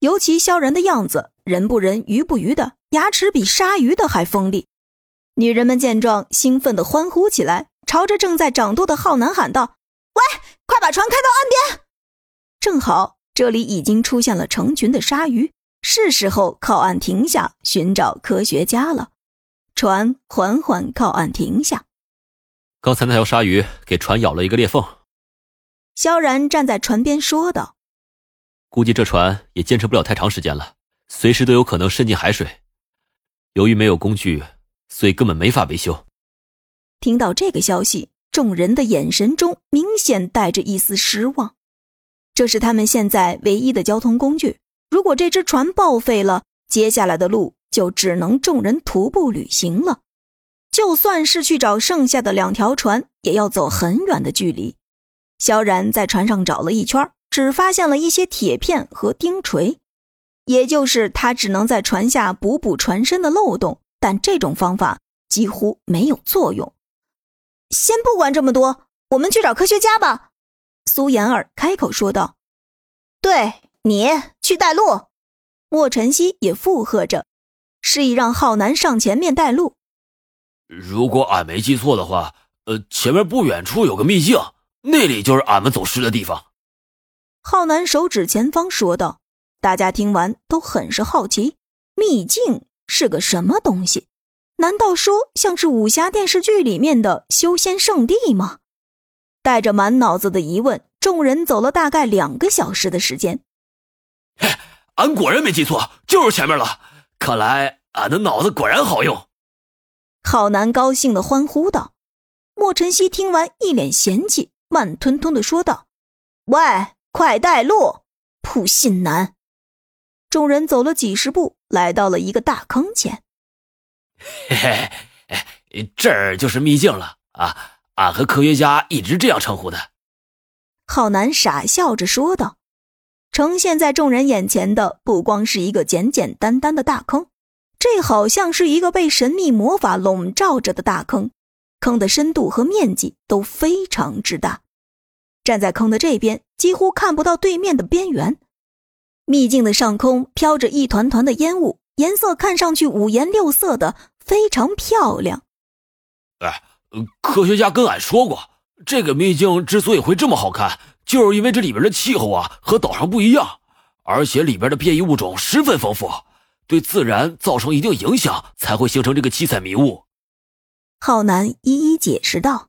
尤其萧然的样子，人不人，鱼不鱼的，牙齿比鲨鱼的还锋利。女人们见状，兴奋地欢呼起来，朝着正在掌舵的浩南喊道：“喂，快把船开到岸边！”正好这里已经出现了成群的鲨鱼，是时候靠岸停下，寻找科学家了。船缓缓靠岸停下。刚才那条鲨鱼给船咬了一个裂缝。萧然站在船边说道：“估计这船也坚持不了太长时间了，随时都有可能渗进海水。由于没有工具，所以根本没法维修。”听到这个消息，众人的眼神中明显带着一丝失望。这是他们现在唯一的交通工具，如果这只船报废了，接下来的路就只能众人徒步旅行了。就算是去找剩下的两条船，也要走很远的距离。萧然在船上找了一圈，只发现了一些铁片和钉锤，也就是他只能在船下补补船身的漏洞，但这种方法几乎没有作用。先不管这么多，我们去找科学家吧。苏妍儿开口说道：“对你去带路。”莫晨曦也附和着，示意让浩南上前面带路。如果俺没记错的话，呃，前面不远处有个秘境。那里就是俺们走失的地方。浩南手指前方说道：“大家听完都很是好奇，秘境是个什么东西？难道说像是武侠电视剧里面的修仙圣地吗？”带着满脑子的疑问，众人走了大概两个小时的时间。嘿，俺果然没记错，就是前面了。看来俺的脑子果然好用。浩南高兴的欢呼道。莫晨曦听完，一脸嫌弃。慢吞吞的说道：“喂，快带路！普信男。”众人走了几十步，来到了一个大坑前。嘿嘿，这儿就是秘境了啊！俺和科学家一直这样称呼的。浩南傻笑着说道：“呈现在众人眼前的不光是一个简简单单的大坑，这好像是一个被神秘魔法笼罩着的大坑。”坑的深度和面积都非常之大，站在坑的这边几乎看不到对面的边缘。秘境的上空飘着一团团的烟雾，颜色看上去五颜六色的，非常漂亮。哎，科学家跟俺说过，这个秘境之所以会这么好看，就是因为这里边的气候啊和岛上不一样，而且里边的变异物种十分丰富，对自然造成一定影响，才会形成这个七彩迷雾。浩南一一解释道：“